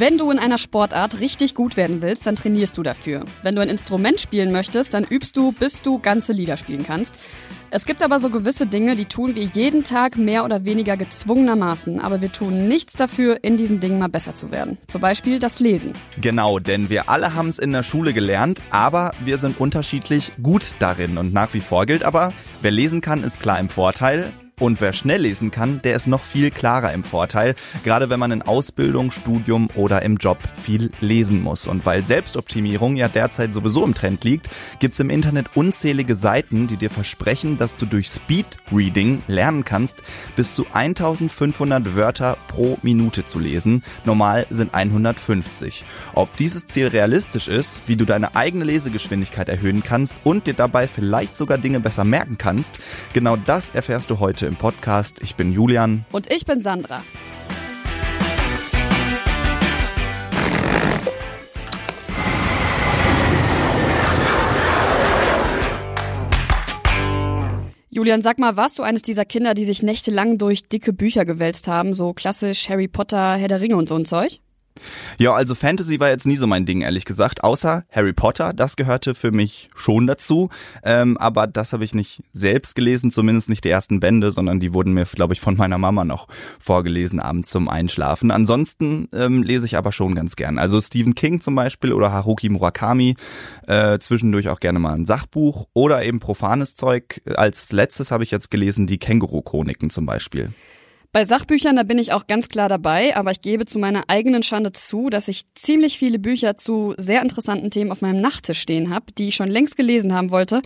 Wenn du in einer Sportart richtig gut werden willst, dann trainierst du dafür. Wenn du ein Instrument spielen möchtest, dann übst du, bis du ganze Lieder spielen kannst. Es gibt aber so gewisse Dinge, die tun wir jeden Tag mehr oder weniger gezwungenermaßen, aber wir tun nichts dafür, in diesen Dingen mal besser zu werden. Zum Beispiel das Lesen. Genau, denn wir alle haben es in der Schule gelernt, aber wir sind unterschiedlich gut darin und nach wie vor gilt aber, wer lesen kann, ist klar im Vorteil. Und wer schnell lesen kann, der ist noch viel klarer im Vorteil, gerade wenn man in Ausbildung, Studium oder im Job viel lesen muss. Und weil Selbstoptimierung ja derzeit sowieso im Trend liegt, gibt's im Internet unzählige Seiten, die dir versprechen, dass du durch Speed Reading lernen kannst, bis zu 1500 Wörter pro Minute zu lesen. Normal sind 150. Ob dieses Ziel realistisch ist, wie du deine eigene Lesegeschwindigkeit erhöhen kannst und dir dabei vielleicht sogar Dinge besser merken kannst, genau das erfährst du heute im Podcast. Ich bin Julian. Und ich bin Sandra. Julian, sag mal, warst du eines dieser Kinder, die sich nächtelang durch dicke Bücher gewälzt haben, so klassisch Harry Potter, Herr der Ringe und so ein Zeug? Ja, also Fantasy war jetzt nie so mein Ding, ehrlich gesagt. Außer Harry Potter, das gehörte für mich schon dazu. Ähm, aber das habe ich nicht selbst gelesen, zumindest nicht die ersten Bände, sondern die wurden mir, glaube ich, von meiner Mama noch vorgelesen, abends zum Einschlafen. Ansonsten ähm, lese ich aber schon ganz gern. Also Stephen King zum Beispiel oder Haruki Murakami, äh, zwischendurch auch gerne mal ein Sachbuch oder eben profanes Zeug. Als letztes habe ich jetzt gelesen die Känguru-Chroniken zum Beispiel. Bei Sachbüchern, da bin ich auch ganz klar dabei, aber ich gebe zu meiner eigenen Schande zu, dass ich ziemlich viele Bücher zu sehr interessanten Themen auf meinem Nachttisch stehen habe, die ich schon längst gelesen haben wollte.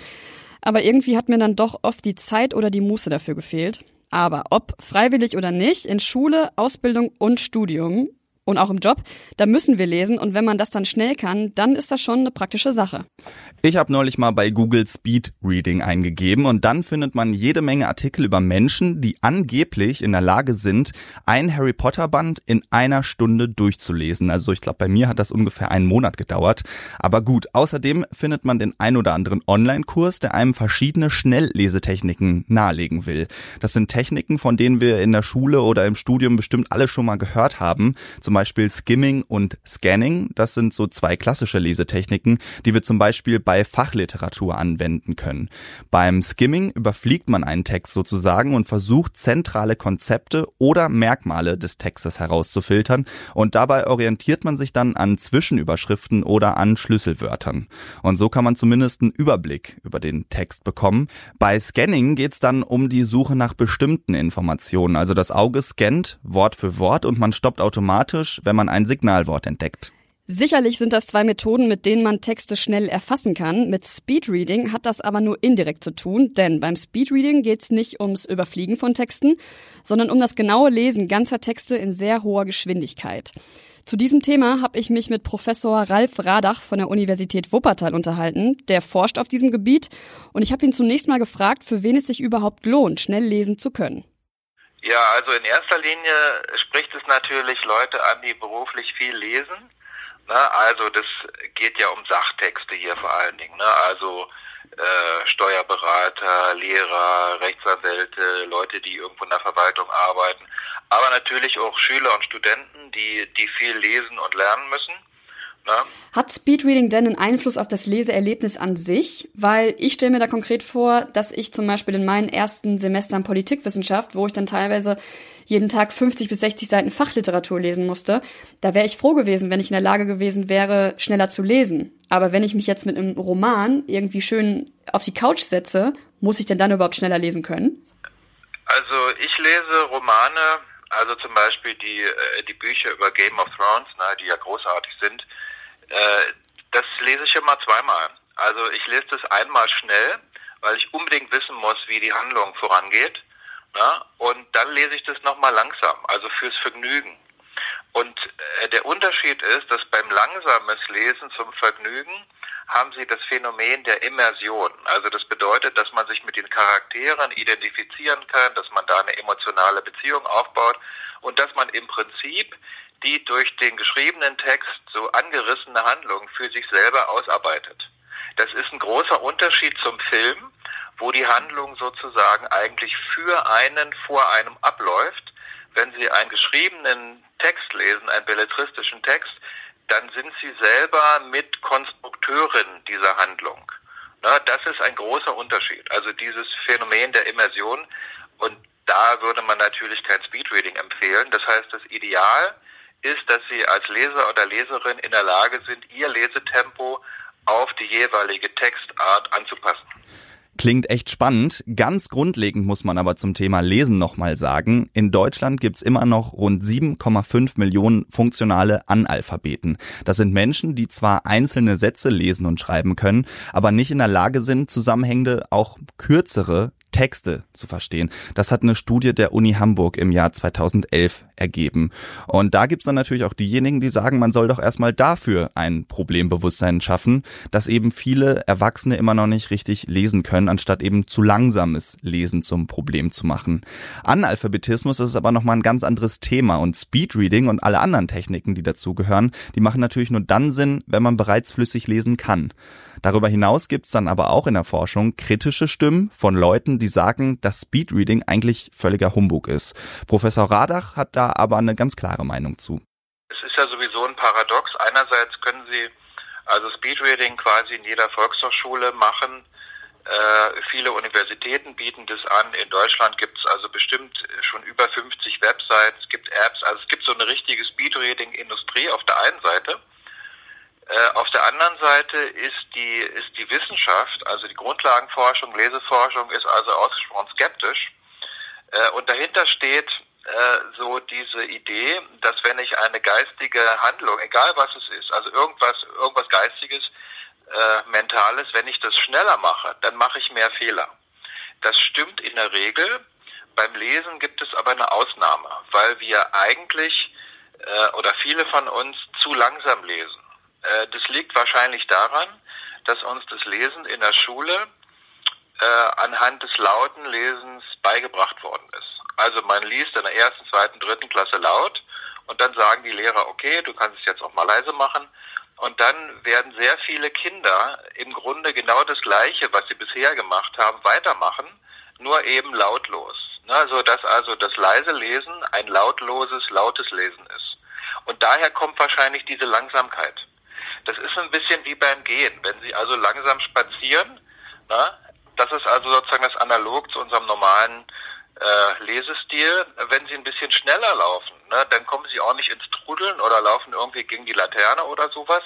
Aber irgendwie hat mir dann doch oft die Zeit oder die Muße dafür gefehlt. Aber ob freiwillig oder nicht, in Schule, Ausbildung und Studium und auch im Job, da müssen wir lesen und wenn man das dann schnell kann, dann ist das schon eine praktische Sache. Ich habe neulich mal bei Google Speed Reading eingegeben und dann findet man jede Menge Artikel über Menschen, die angeblich in der Lage sind, ein Harry Potter Band in einer Stunde durchzulesen. Also ich glaube, bei mir hat das ungefähr einen Monat gedauert. Aber gut, außerdem findet man den ein oder anderen Online-Kurs, der einem verschiedene Schnelllesetechniken nahelegen will. Das sind Techniken, von denen wir in der Schule oder im Studium bestimmt alle schon mal gehört haben. Zum Beispiel Skimming und Scanning. Das sind so zwei klassische Lesetechniken, die wir zum Beispiel bei bei Fachliteratur anwenden können. Beim Skimming überfliegt man einen Text sozusagen und versucht zentrale Konzepte oder Merkmale des Textes herauszufiltern und dabei orientiert man sich dann an Zwischenüberschriften oder an Schlüsselwörtern. Und so kann man zumindest einen Überblick über den Text bekommen. Bei Scanning geht es dann um die Suche nach bestimmten Informationen. Also das Auge scannt Wort für Wort und man stoppt automatisch, wenn man ein Signalwort entdeckt. Sicherlich sind das zwei Methoden, mit denen man Texte schnell erfassen kann. Mit Speedreading hat das aber nur indirekt zu tun, denn beim Speedreading geht es nicht ums Überfliegen von Texten, sondern um das genaue Lesen ganzer Texte in sehr hoher Geschwindigkeit. Zu diesem Thema habe ich mich mit Professor Ralf Radach von der Universität Wuppertal unterhalten. Der forscht auf diesem Gebiet und ich habe ihn zunächst mal gefragt, für wen es sich überhaupt lohnt, schnell lesen zu können. Ja, also in erster Linie spricht es natürlich Leute an, die beruflich viel lesen Ne? Also das geht ja um Sachtexte hier vor allen Dingen. Ne? Also äh, Steuerberater, Lehrer, Rechtsanwälte, Leute, die irgendwo in der Verwaltung arbeiten, aber natürlich auch Schüler und Studenten, die, die viel lesen und lernen müssen. Ne? Hat Speedreading denn einen Einfluss auf das Leseerlebnis an sich? Weil ich stelle mir da konkret vor, dass ich zum Beispiel in meinen ersten Semestern Politikwissenschaft, wo ich dann teilweise jeden Tag 50 bis 60 Seiten Fachliteratur lesen musste, da wäre ich froh gewesen, wenn ich in der Lage gewesen wäre, schneller zu lesen. Aber wenn ich mich jetzt mit einem Roman irgendwie schön auf die Couch setze, muss ich denn dann überhaupt schneller lesen können? Also ich lese Romane, also zum Beispiel die, äh, die Bücher über Game of Thrones, ne, die ja großartig sind, äh, das lese ich immer zweimal. Also ich lese das einmal schnell, weil ich unbedingt wissen muss, wie die Handlung vorangeht. Na? Und dann lese ich das nochmal langsam, also fürs Vergnügen. Und äh, der Unterschied ist, dass beim langsames Lesen zum Vergnügen haben Sie das Phänomen der Immersion. Also das bedeutet, dass man sich mit den Charakteren identifizieren kann, dass man da eine emotionale Beziehung aufbaut und dass man im Prinzip die durch den geschriebenen Text so angerissene Handlung für sich selber ausarbeitet. Das ist ein großer Unterschied zum Film, wo die Handlung sozusagen eigentlich für einen vor einem abläuft. Wenn Sie einen geschriebenen Text lesen, einen belletristischen Text, dann sind Sie selber mit Konstrukteurin dieser Handlung. Na, das ist ein großer Unterschied. Also dieses Phänomen der Immersion und da würde man natürlich kein Speedreading empfehlen. Das heißt, das Ideal ist, dass Sie als Leser oder Leserin in der Lage sind, Ihr Lesetempo auf die jeweilige Textart anzupassen. Klingt echt spannend. Ganz grundlegend muss man aber zum Thema Lesen nochmal sagen. In Deutschland gibt's immer noch rund 7,5 Millionen funktionale Analphabeten. Das sind Menschen, die zwar einzelne Sätze lesen und schreiben können, aber nicht in der Lage sind, zusammenhängende, auch kürzere Texte zu verstehen. Das hat eine Studie der Uni Hamburg im Jahr 2011 ergeben. Und da gibt's dann natürlich auch diejenigen, die sagen, man soll doch erstmal dafür ein Problembewusstsein schaffen, dass eben viele Erwachsene immer noch nicht richtig lesen können, anstatt eben zu langsames Lesen zum Problem zu machen. Analphabetismus ist aber nochmal ein ganz anderes Thema und Speedreading und alle anderen Techniken, die dazugehören, die machen natürlich nur dann Sinn, wenn man bereits flüssig lesen kann. Darüber hinaus gibt's dann aber auch in der Forschung kritische Stimmen von Leuten, die sagen, dass Speedreading eigentlich völliger Humbug ist. Professor Radach hat da aber eine ganz klare Meinung zu. Es ist ja sowieso ein Paradox. Einerseits können Sie also Speedreading quasi in jeder Volkshochschule machen. Äh, viele Universitäten bieten das an. In Deutschland gibt es also bestimmt schon über 50 Websites, es gibt Apps, also es gibt so eine richtige Speedreading-Industrie auf der einen Seite. Äh, auf der anderen Seite ist die, ist die Wissenschaft, also die Grundlagenforschung, Leseforschung, ist also ausgesprochen skeptisch. Äh, und dahinter steht äh, so diese Idee, dass wenn ich eine geistige Handlung, egal was es ist, also irgendwas, irgendwas Geistiges, äh, Mentales, wenn ich das schneller mache, dann mache ich mehr Fehler. Das stimmt in der Regel. Beim Lesen gibt es aber eine Ausnahme, weil wir eigentlich äh, oder viele von uns zu langsam lesen. Äh, das liegt wahrscheinlich daran, dass uns das Lesen in der Schule äh, anhand des lauten Lesens beigebracht worden ist. Also man liest in der ersten, zweiten, dritten Klasse laut und dann sagen die Lehrer, okay, du kannst es jetzt auch mal leise machen. Und dann werden sehr viele Kinder im Grunde genau das Gleiche, was sie bisher gemacht haben, weitermachen, nur eben lautlos. Ne, so dass also das leise Lesen ein lautloses, lautes Lesen ist. Und daher kommt wahrscheinlich diese Langsamkeit. Das ist ein bisschen wie beim Gehen. Wenn Sie also langsam spazieren, na, das ist also sozusagen das Analog zu unserem normalen äh, Lesestil. Wenn Sie ein bisschen schneller laufen, ne, dann kommen Sie auch nicht ins Trudeln oder laufen irgendwie gegen die Laterne oder sowas,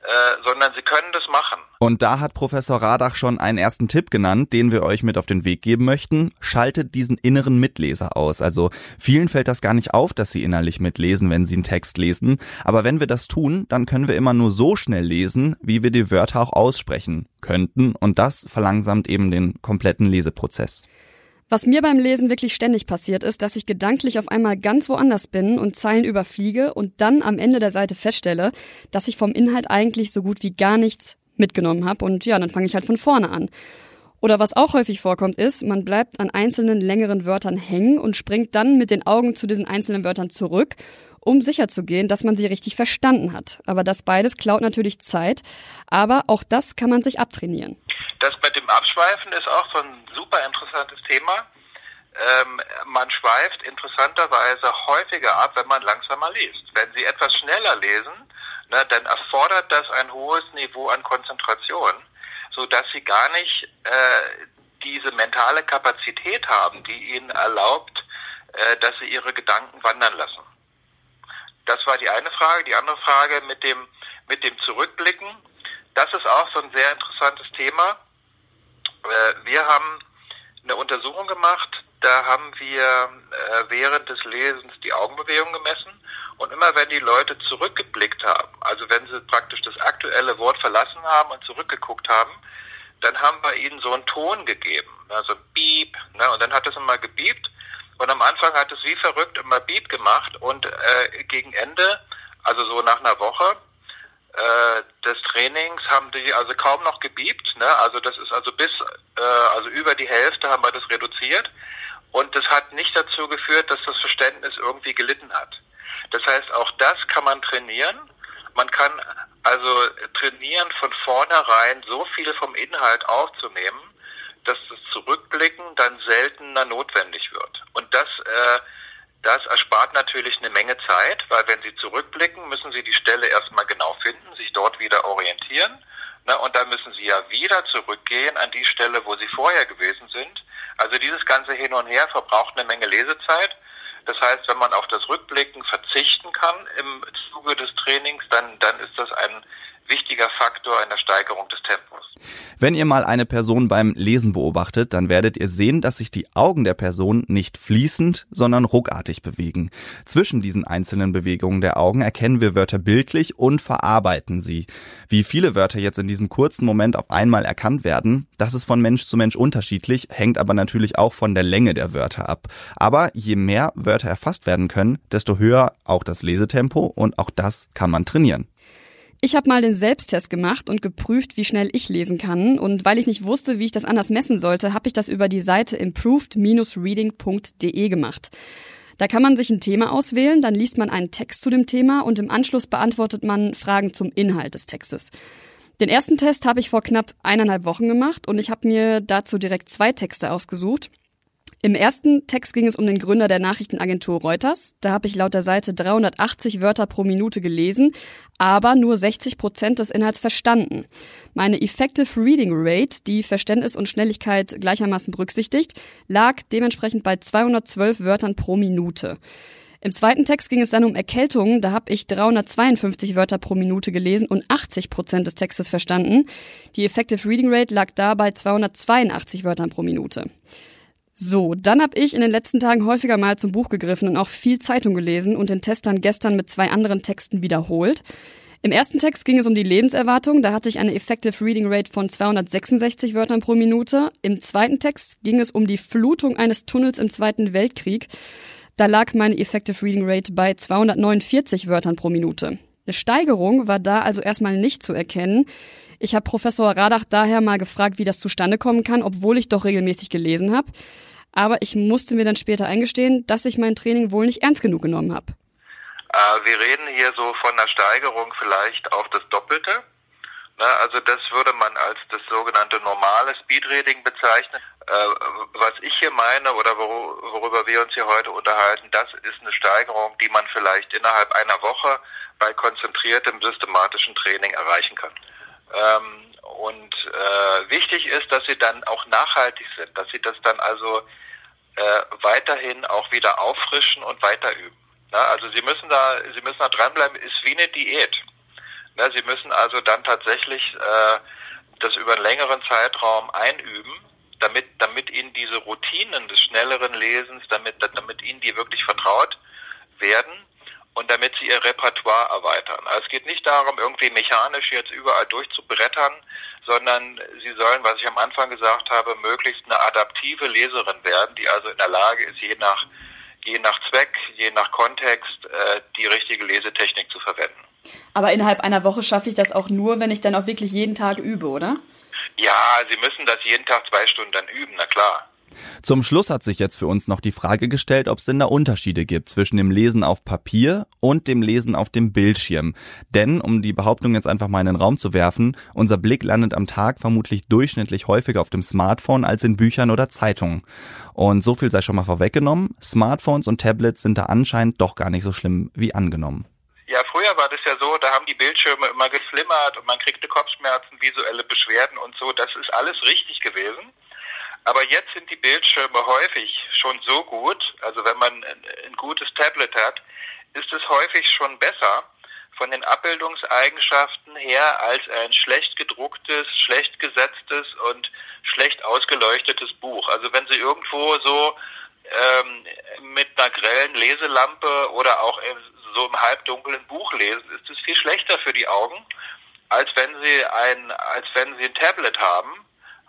äh, sondern sie können das machen. Und da hat Professor Radach schon einen ersten Tipp genannt, den wir euch mit auf den Weg geben möchten. Schaltet diesen inneren Mitleser aus. Also vielen fällt das gar nicht auf, dass sie innerlich mitlesen, wenn sie einen Text lesen. Aber wenn wir das tun, dann können wir immer nur so schnell lesen, wie wir die Wörter auch aussprechen könnten. Und das verlangsamt eben den kompletten Leseprozess. Was mir beim Lesen wirklich ständig passiert ist, dass ich gedanklich auf einmal ganz woanders bin und Zeilen überfliege und dann am Ende der Seite feststelle, dass ich vom Inhalt eigentlich so gut wie gar nichts mitgenommen habe und ja, dann fange ich halt von vorne an. Oder was auch häufig vorkommt ist, man bleibt an einzelnen längeren Wörtern hängen und springt dann mit den Augen zu diesen einzelnen Wörtern zurück, um sicherzugehen, dass man sie richtig verstanden hat. Aber das beides klaut natürlich Zeit, aber auch das kann man sich abtrainieren. Das mit dem Abschweifen ist auch so ein super interessantes Thema. Ähm, man schweift interessanterweise häufiger ab, wenn man langsamer liest. Wenn Sie etwas schneller lesen, ne, dann erfordert das ein hohes Niveau an Konzentration, so dass Sie gar nicht äh, diese mentale Kapazität haben, die Ihnen erlaubt, äh, dass Sie Ihre Gedanken wandern lassen. Das war die eine Frage. Die andere Frage mit dem, mit dem Zurückblicken. Das ist auch so ein sehr interessantes Thema. Äh, wir haben eine Untersuchung gemacht, da haben wir äh, während des Lesens die Augenbewegung gemessen und immer wenn die Leute zurückgeblickt haben, also wenn sie praktisch das aktuelle Wort verlassen haben und zurückgeguckt haben, dann haben wir ihnen so einen Ton gegeben, also Beep, ne, und dann hat es immer gebiebt und am Anfang hat es wie verrückt immer Beep gemacht und äh, gegen Ende, also so nach einer Woche, äh, des Trainings haben die also kaum noch gebiebt. Ne? Also das ist also bis, äh, also über die Hälfte haben wir das reduziert. Und das hat nicht dazu geführt, dass das Verständnis irgendwie gelitten hat. Das heißt, auch das kann man trainieren. Man kann also trainieren von vornherein so viel vom Inhalt aufzunehmen, dass das Zurückblicken dann seltener notwendig wird. Und das, äh, das erspart natürlich eine Menge Zeit, weil wenn Sie zurückblicken, müssen Sie die Stelle erstmal genau finden, sich dort wieder orientieren. Ne, und dann müssen Sie ja wieder zurückgehen an die Stelle, wo Sie vorher gewesen sind. Also dieses ganze Hin und Her verbraucht eine Menge Lesezeit. Das heißt, wenn man auf das Rückblicken verzichten kann im Zuge des Trainings, dann, dann ist das ein wichtiger Faktor in der Steigerung des Tempos. Wenn ihr mal eine Person beim Lesen beobachtet, dann werdet ihr sehen, dass sich die Augen der Person nicht fließend, sondern ruckartig bewegen. Zwischen diesen einzelnen Bewegungen der Augen erkennen wir Wörter bildlich und verarbeiten sie. Wie viele Wörter jetzt in diesem kurzen Moment auf einmal erkannt werden, das ist von Mensch zu Mensch unterschiedlich, hängt aber natürlich auch von der Länge der Wörter ab. Aber je mehr Wörter erfasst werden können, desto höher auch das Lesetempo und auch das kann man trainieren. Ich habe mal den Selbsttest gemacht und geprüft, wie schnell ich lesen kann. Und weil ich nicht wusste, wie ich das anders messen sollte, habe ich das über die Seite improved-reading.de gemacht. Da kann man sich ein Thema auswählen, dann liest man einen Text zu dem Thema und im Anschluss beantwortet man Fragen zum Inhalt des Textes. Den ersten Test habe ich vor knapp eineinhalb Wochen gemacht und ich habe mir dazu direkt zwei Texte ausgesucht. Im ersten Text ging es um den Gründer der Nachrichtenagentur Reuters. Da habe ich laut der Seite 380 Wörter pro Minute gelesen, aber nur 60 Prozent des Inhalts verstanden. Meine Effective Reading Rate, die Verständnis und Schnelligkeit gleichermaßen berücksichtigt, lag dementsprechend bei 212 Wörtern pro Minute. Im zweiten Text ging es dann um Erkältungen. Da habe ich 352 Wörter pro Minute gelesen und 80 Prozent des Textes verstanden. Die Effective Reading Rate lag da bei 282 Wörtern pro Minute. So, dann habe ich in den letzten Tagen häufiger mal zum Buch gegriffen und auch viel Zeitung gelesen und den Test dann gestern mit zwei anderen Texten wiederholt. Im ersten Text ging es um die Lebenserwartung, da hatte ich eine Effective Reading Rate von 266 Wörtern pro Minute. Im zweiten Text ging es um die Flutung eines Tunnels im Zweiten Weltkrieg. Da lag meine Effective Reading Rate bei 249 Wörtern pro Minute. Eine Steigerung war da also erstmal nicht zu erkennen. Ich habe Professor Radach daher mal gefragt, wie das zustande kommen kann, obwohl ich doch regelmäßig gelesen habe. Aber ich musste mir dann später eingestehen, dass ich mein Training wohl nicht ernst genug genommen habe. Äh, wir reden hier so von einer Steigerung vielleicht auf das Doppelte. Na, also das würde man als das sogenannte normale Speedreading bezeichnen. Äh, was ich hier meine oder wor worüber wir uns hier heute unterhalten, das ist eine Steigerung, die man vielleicht innerhalb einer Woche bei konzentriertem systematischen Training erreichen kann. Ähm, und äh, wichtig ist, dass sie dann auch nachhaltig sind, dass sie das dann also äh, weiterhin auch wieder auffrischen und weiter üben. Na, also sie müssen da, sie müssen da dranbleiben, ist wie eine Diät. Na, sie müssen also dann tatsächlich äh, das über einen längeren Zeitraum einüben, damit, damit ihnen diese Routinen des schnelleren Lesens, damit, damit ihnen die wirklich vertraut werden und damit sie ihr Repertoire erweitern. Also es geht nicht darum, irgendwie mechanisch jetzt überall durchzubrettern, sondern sie sollen, was ich am Anfang gesagt habe, möglichst eine adaptive Leserin werden, die also in der Lage ist, je nach, je nach Zweck, je nach Kontext äh, die richtige Lesetechnik zu verwenden. Aber innerhalb einer Woche schaffe ich das auch nur, wenn ich dann auch wirklich jeden Tag übe, oder? Ja, Sie müssen das jeden Tag zwei Stunden dann üben, na klar. Zum Schluss hat sich jetzt für uns noch die Frage gestellt, ob es denn da Unterschiede gibt zwischen dem Lesen auf Papier und dem Lesen auf dem Bildschirm. Denn, um die Behauptung jetzt einfach mal in den Raum zu werfen, unser Blick landet am Tag vermutlich durchschnittlich häufiger auf dem Smartphone als in Büchern oder Zeitungen. Und so viel sei schon mal vorweggenommen, Smartphones und Tablets sind da anscheinend doch gar nicht so schlimm wie angenommen. Ja, früher war das ja so, da haben die Bildschirme immer geflimmert und man kriegte Kopfschmerzen, visuelle Beschwerden und so. Das ist alles richtig gewesen. Aber jetzt sind die Bildschirme häufig schon so gut, also wenn man ein gutes Tablet hat, ist es häufig schon besser von den Abbildungseigenschaften her als ein schlecht gedrucktes, schlecht gesetztes und schlecht ausgeleuchtetes Buch. Also wenn Sie irgendwo so ähm, mit einer grellen Leselampe oder auch so im halbdunklen Buch lesen, ist es viel schlechter für die Augen, als wenn Sie ein, als wenn Sie ein Tablet haben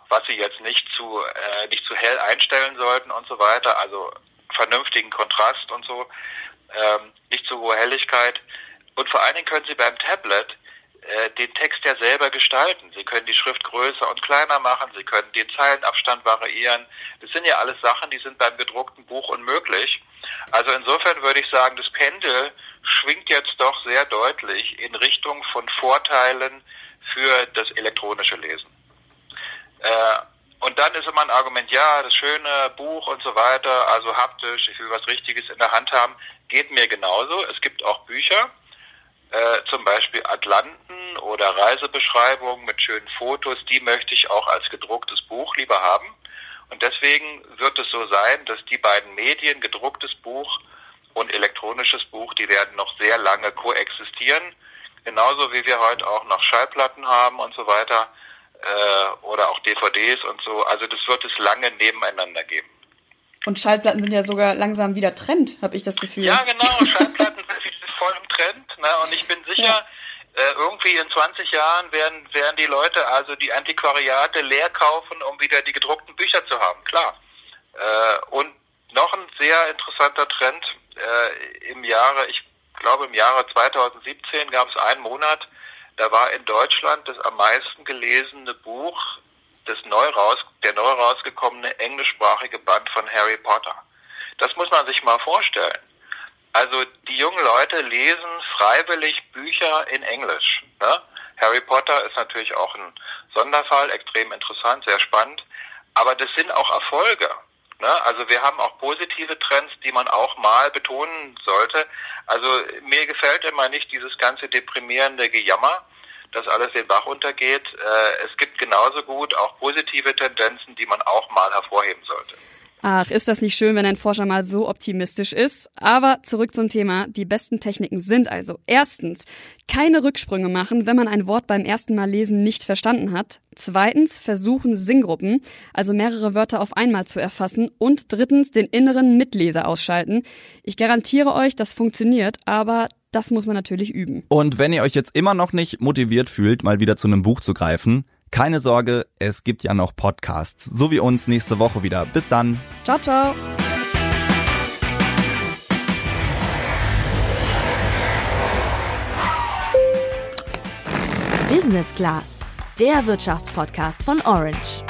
was sie jetzt nicht zu äh, nicht zu hell einstellen sollten und so weiter, also vernünftigen Kontrast und so, ähm, nicht zu hohe Helligkeit. Und vor allen Dingen können Sie beim Tablet äh, den Text ja selber gestalten. Sie können die Schrift größer und kleiner machen, Sie können den Zeilenabstand variieren. Das sind ja alles Sachen, die sind beim gedruckten Buch unmöglich. Also insofern würde ich sagen, das Pendel schwingt jetzt doch sehr deutlich in Richtung von Vorteilen für das elektronische Lesen. Äh, und dann ist immer ein Argument, ja, das schöne Buch und so weiter, also haptisch, ich will was Richtiges in der Hand haben, geht mir genauso. Es gibt auch Bücher, äh, zum Beispiel Atlanten oder Reisebeschreibungen mit schönen Fotos, die möchte ich auch als gedrucktes Buch lieber haben. Und deswegen wird es so sein, dass die beiden Medien, gedrucktes Buch und elektronisches Buch, die werden noch sehr lange koexistieren. Genauso wie wir heute auch noch Schallplatten haben und so weiter äh, oder auch DVDs und so. Also das wird es lange nebeneinander geben. Und Schallplatten sind ja sogar langsam wieder Trend, habe ich das Gefühl. Ja, genau. Schallplatten sind voll im Trend. Ne? Und ich bin sicher, ja. äh, irgendwie in 20 Jahren werden, werden die Leute also die Antiquariate leer kaufen, um wieder die gedruckten Bücher zu haben. Klar. Äh, und noch ein sehr interessanter Trend. Äh, Im Jahre, ich glaube im Jahre 2017 gab es einen Monat, da war in Deutschland das am meisten gelesene Buch, das neu raus, der neu rausgekommene englischsprachige Band von Harry Potter. Das muss man sich mal vorstellen. Also die jungen Leute lesen freiwillig Bücher in Englisch. Ne? Harry Potter ist natürlich auch ein Sonderfall, extrem interessant, sehr spannend. Aber das sind auch Erfolge. Ne? Also wir haben auch positive Trends, die man auch mal betonen sollte. Also mir gefällt immer nicht dieses ganze deprimierende Gejammer, dass alles den Bach untergeht. Äh, es gibt genauso gut auch positive Tendenzen, die man auch mal hervorheben sollte. Ach, ist das nicht schön, wenn ein Forscher mal so optimistisch ist? Aber zurück zum Thema. Die besten Techniken sind also erstens, keine Rücksprünge machen, wenn man ein Wort beim ersten Mal lesen nicht verstanden hat. Zweitens, versuchen Singgruppen, also mehrere Wörter auf einmal zu erfassen. Und drittens, den inneren Mitleser ausschalten. Ich garantiere euch, das funktioniert, aber das muss man natürlich üben. Und wenn ihr euch jetzt immer noch nicht motiviert fühlt, mal wieder zu einem Buch zu greifen, keine Sorge, es gibt ja noch Podcasts, so wie uns nächste Woche wieder. Bis dann. Ciao, ciao. Business Class, der Wirtschaftspodcast von Orange.